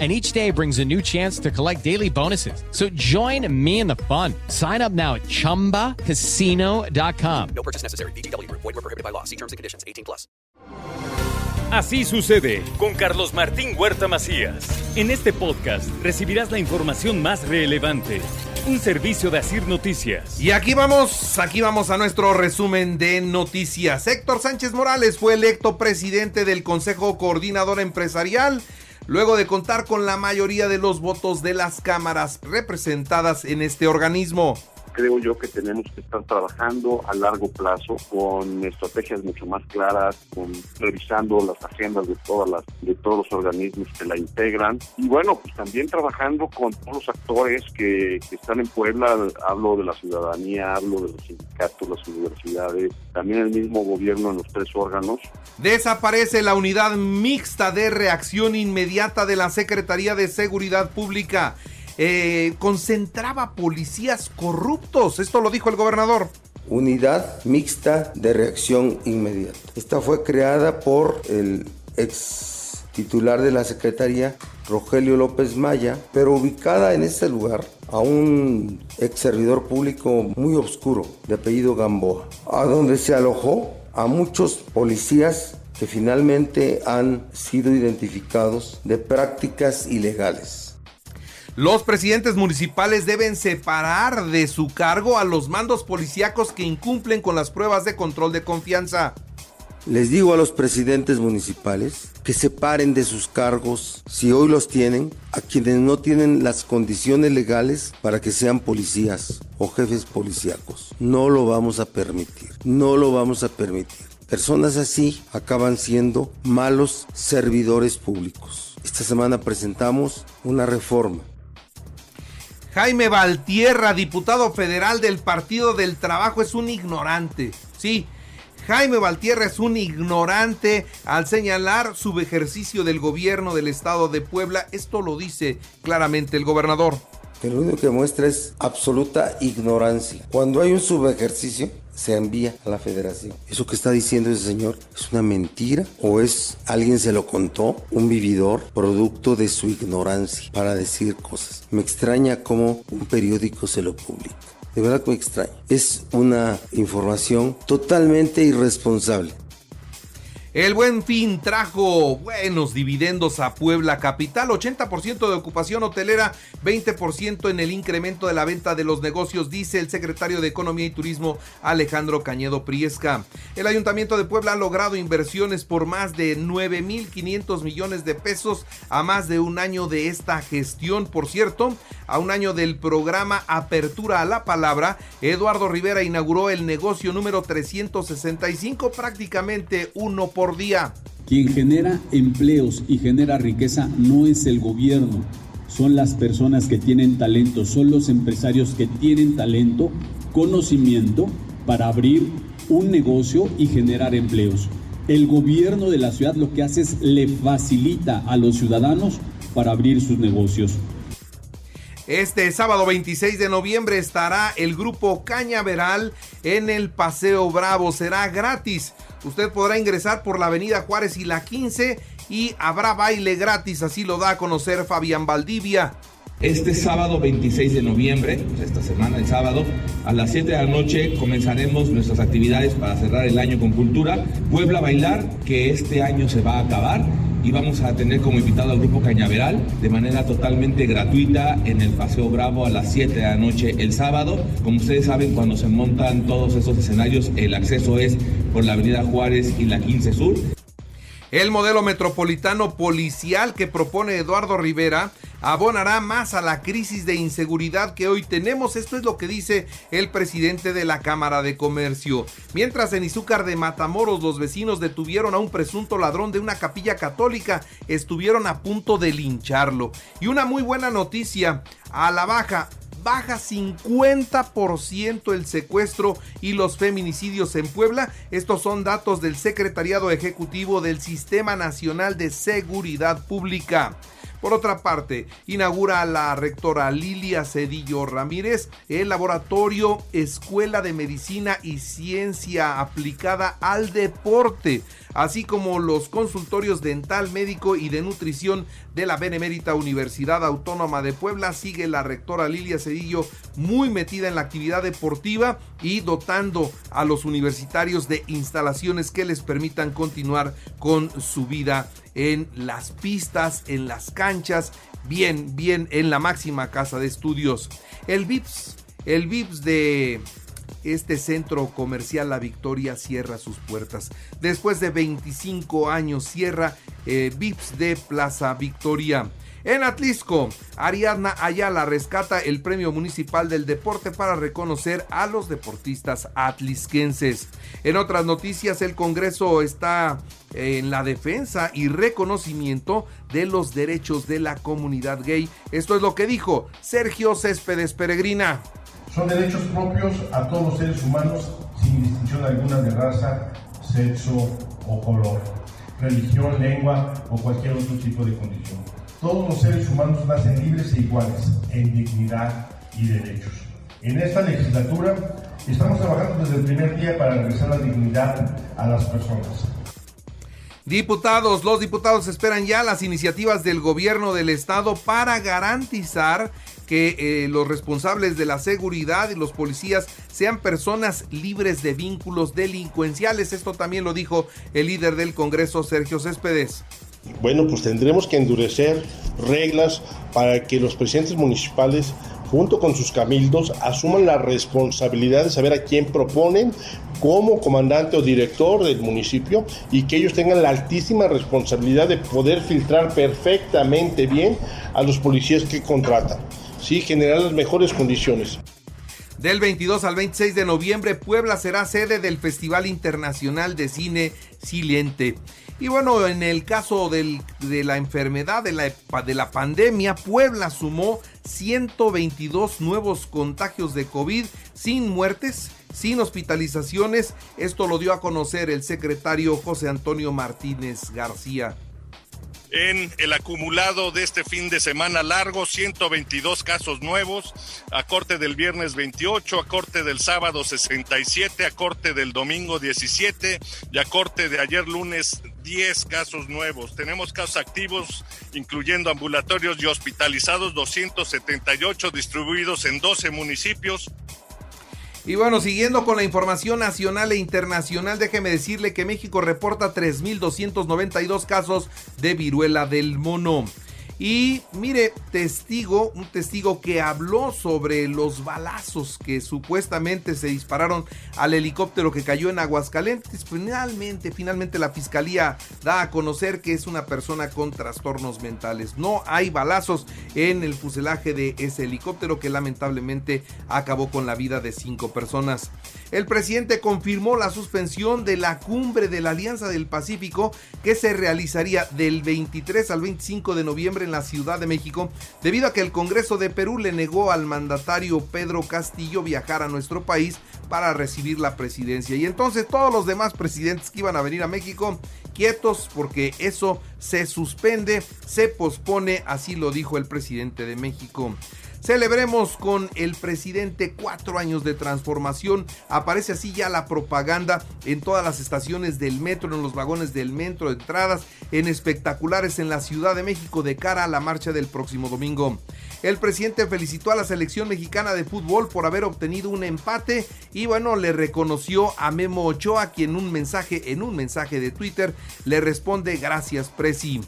and each day brings a new chance to collect daily bonuses. So join me in the fun. Sign up now at ChumbaCasino.com. No purchase necessary. BGW. Void were prohibited by law. See terms and conditions. 18 plus. Así sucede con Carlos Martín Huerta Macías. En este podcast recibirás la información más relevante. Un servicio de Asir Noticias. Y aquí vamos, aquí vamos a nuestro resumen de noticias. Héctor Sánchez Morales fue electo presidente del Consejo Coordinador Empresarial luego de contar con la mayoría de los votos de las cámaras representadas en este organismo creo yo que tenemos que estar trabajando a largo plazo con estrategias mucho más claras, con revisando las agendas de todas las de todos los organismos que la integran. Y bueno, pues también trabajando con todos los actores que, que están en Puebla, hablo de la ciudadanía, hablo de los sindicatos, las universidades, también el mismo gobierno en los tres órganos. Desaparece la unidad mixta de reacción inmediata de la Secretaría de Seguridad Pública eh, concentraba policías corruptos. Esto lo dijo el gobernador. Unidad mixta de reacción inmediata. Esta fue creada por el ex titular de la Secretaría, Rogelio López Maya, pero ubicada en este lugar a un ex servidor público muy oscuro de apellido Gamboa, a donde se alojó a muchos policías que finalmente han sido identificados de prácticas ilegales. Los presidentes municipales deben separar de su cargo a los mandos policíacos que incumplen con las pruebas de control de confianza. Les digo a los presidentes municipales que separen de sus cargos, si hoy los tienen, a quienes no tienen las condiciones legales para que sean policías o jefes policíacos. No lo vamos a permitir, no lo vamos a permitir. Personas así acaban siendo malos servidores públicos. Esta semana presentamos una reforma Jaime Valtierra, diputado federal del Partido del Trabajo, es un ignorante. Sí, Jaime Valtierra es un ignorante al señalar su ejercicio del gobierno del estado de Puebla. Esto lo dice claramente el gobernador. Lo único que muestra es absoluta ignorancia. Cuando hay un subejercicio, se envía a la federación. ¿Eso que está diciendo ese señor es una mentira o es alguien se lo contó, un vividor, producto de su ignorancia para decir cosas? Me extraña cómo un periódico se lo publica. De verdad que me extraña. Es una información totalmente irresponsable. El buen fin trajo buenos dividendos a Puebla Capital, 80% de ocupación hotelera, 20% en el incremento de la venta de los negocios, dice el secretario de Economía y Turismo Alejandro Cañedo Priesca. El Ayuntamiento de Puebla ha logrado inversiones por más de 9.500 millones de pesos a más de un año de esta gestión. Por cierto, a un año del programa Apertura a la Palabra, Eduardo Rivera inauguró el negocio número 365, prácticamente uno por día. Quien genera empleos y genera riqueza no es el gobierno, son las personas que tienen talento, son los empresarios que tienen talento, conocimiento para abrir un negocio y generar empleos. El gobierno de la ciudad lo que hace es le facilita a los ciudadanos para abrir sus negocios. Este sábado 26 de noviembre estará el grupo Cañaveral en el Paseo Bravo. Será gratis. Usted podrá ingresar por la Avenida Juárez y la 15 y habrá baile gratis. Así lo da a conocer Fabián Valdivia. Este sábado 26 de noviembre, pues esta semana, el sábado, a las 7 de la noche comenzaremos nuestras actividades para cerrar el año con cultura. Puebla Bailar, que este año se va a acabar y vamos a tener como invitado al grupo Cañaveral de manera totalmente gratuita en el Paseo Bravo a las 7 de la noche el sábado. Como ustedes saben, cuando se montan todos esos escenarios, el acceso es por la Avenida Juárez y la 15 Sur. El modelo metropolitano policial que propone Eduardo Rivera abonará más a la crisis de inseguridad que hoy tenemos. Esto es lo que dice el presidente de la Cámara de Comercio. Mientras en Izúcar de Matamoros los vecinos detuvieron a un presunto ladrón de una capilla católica, estuvieron a punto de lincharlo. Y una muy buena noticia, a la baja baja 50% el secuestro y los feminicidios en Puebla. Estos son datos del Secretariado Ejecutivo del Sistema Nacional de Seguridad Pública. Por otra parte, inaugura la rectora Lilia Cedillo Ramírez el laboratorio Escuela de Medicina y Ciencia aplicada al deporte, así como los consultorios dental, médico y de nutrición de la Benemérita Universidad Autónoma de Puebla. Sigue la rectora Lilia Cedillo muy metida en la actividad deportiva y dotando a los universitarios de instalaciones que les permitan continuar con su vida en las pistas, en las canchas, bien, bien en la máxima casa de estudios. El VIPS, el VIPS de este centro comercial La Victoria cierra sus puertas. Después de 25 años cierra eh, VIPS de Plaza Victoria. En Atlisco, Ariadna Ayala rescata el Premio Municipal del Deporte para reconocer a los deportistas atlisquenses. En otras noticias, el Congreso está en la defensa y reconocimiento de los derechos de la comunidad gay. Esto es lo que dijo Sergio Céspedes Peregrina. Son derechos propios a todos los seres humanos sin distinción alguna de raza, sexo o color, religión, lengua o cualquier otro tipo de condición. Todos los seres humanos nacen libres e iguales en dignidad y derechos. En esta legislatura estamos trabajando desde el primer día para regresar la dignidad a las personas. Diputados, los diputados esperan ya las iniciativas del gobierno del estado para garantizar que eh, los responsables de la seguridad y los policías sean personas libres de vínculos delincuenciales. Esto también lo dijo el líder del Congreso, Sergio Céspedes. Bueno, pues tendremos que endurecer reglas para que los presidentes municipales junto con sus cabildos asuman la responsabilidad de saber a quién proponen como comandante o director del municipio y que ellos tengan la altísima responsabilidad de poder filtrar perfectamente bien a los policías que contratan, ¿sí? generar las mejores condiciones. Del 22 al 26 de noviembre, Puebla será sede del Festival Internacional de Cine Silente. Y bueno, en el caso de la enfermedad, de la, de la pandemia, Puebla sumó 122 nuevos contagios de COVID sin muertes, sin hospitalizaciones. Esto lo dio a conocer el secretario José Antonio Martínez García en el acumulado de este fin de semana largo, 122 casos nuevos, a corte del viernes 28, a corte del sábado 67, a corte del domingo 17 y a corte de ayer lunes 10 casos nuevos. Tenemos casos activos, incluyendo ambulatorios y hospitalizados, 278 distribuidos en 12 municipios. Y bueno, siguiendo con la información nacional e internacional, déjeme decirle que México reporta 3.292 casos de viruela del mono. Y mire, testigo, un testigo que habló sobre los balazos que supuestamente se dispararon al helicóptero que cayó en Aguascalientes. Finalmente, finalmente la fiscalía da a conocer que es una persona con trastornos mentales. No hay balazos en el fuselaje de ese helicóptero que lamentablemente acabó con la vida de cinco personas. El presidente confirmó la suspensión de la cumbre de la Alianza del Pacífico que se realizaría del 23 al 25 de noviembre en la Ciudad de México debido a que el Congreso de Perú le negó al mandatario Pedro Castillo viajar a nuestro país para recibir la presidencia. Y entonces todos los demás presidentes que iban a venir a México quietos porque eso se suspende, se pospone, así lo dijo el presidente de México. Celebremos con el presidente cuatro años de transformación. Aparece así ya la propaganda en todas las estaciones del metro, en los vagones del metro, entradas en espectaculares en la Ciudad de México de cara a la marcha del próximo domingo. El presidente felicitó a la selección mexicana de fútbol por haber obtenido un empate y bueno, le reconoció a Memo Ochoa quien un mensaje en un mensaje de Twitter le responde gracias Presi.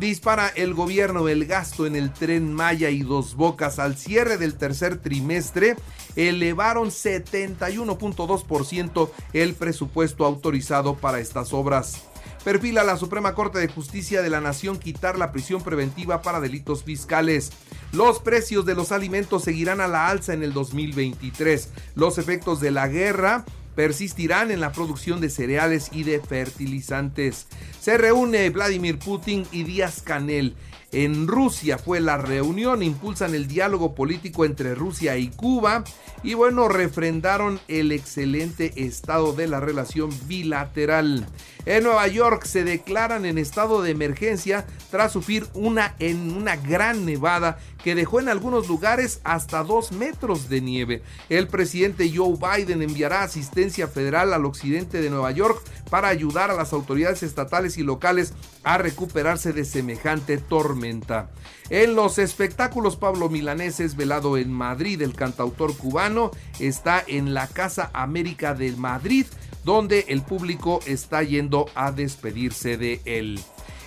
Dispara el gobierno el gasto en el tren Maya y Dos Bocas al cierre del tercer trimestre. Elevaron 71.2% el presupuesto autorizado para estas obras. Perfila la Suprema Corte de Justicia de la Nación quitar la prisión preventiva para delitos fiscales. Los precios de los alimentos seguirán a la alza en el 2023. Los efectos de la guerra persistirán en la producción de cereales y de fertilizantes. Se reúne Vladimir Putin y Díaz Canel. en Rusia fue la reunión, impulsan el diálogo político entre Rusia y Cuba y bueno, refrendaron el excelente estado de la relación bilateral. En Nueva York se declaran en estado de emergencia tras sufrir una, en una gran nevada que dejó en algunos lugares hasta dos metros de nieve. El presidente Joe Biden enviará asistencia federal al occidente de Nueva York para ayudar a las autoridades estatales y locales a recuperarse de semejante tormenta. En los espectáculos, Pablo Milanés es velado en Madrid. El cantautor cubano está en la Casa América de Madrid, donde el público está yendo a despedirse de él.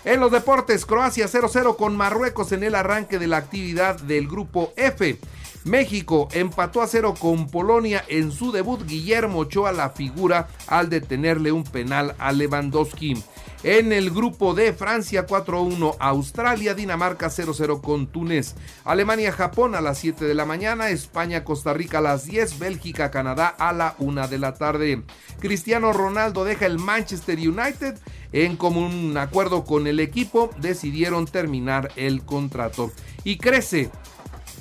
En los deportes, Croacia 0-0 con Marruecos en el arranque de la actividad del grupo F. México empató a cero con Polonia en su debut. Guillermo Ochoa la figura al detenerle un penal a Lewandowski. En el grupo de Francia 4-1, Australia, Dinamarca 0-0 con Túnez, Alemania, Japón a las 7 de la mañana, España, Costa Rica a las 10, Bélgica, Canadá a la 1 de la tarde. Cristiano Ronaldo deja el Manchester United en común acuerdo con el equipo, decidieron terminar el contrato. Y crece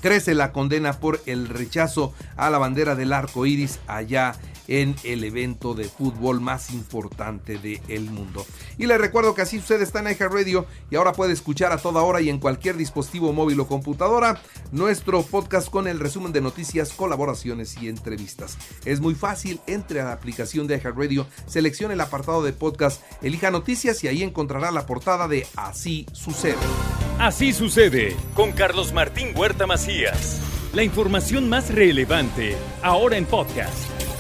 crece la condena por el rechazo a la bandera del arco iris allá en el evento de fútbol más importante del mundo. Y les recuerdo que así sucede está en Radio y ahora puede escuchar a toda hora y en cualquier dispositivo móvil o computadora nuestro podcast con el resumen de noticias, colaboraciones y entrevistas. Es muy fácil, entre a la aplicación de Radio, seleccione el apartado de podcast, elija noticias y ahí encontrará la portada de Así sucede. Así sucede con Carlos Martín Huerta Macías. La información más relevante ahora en podcast.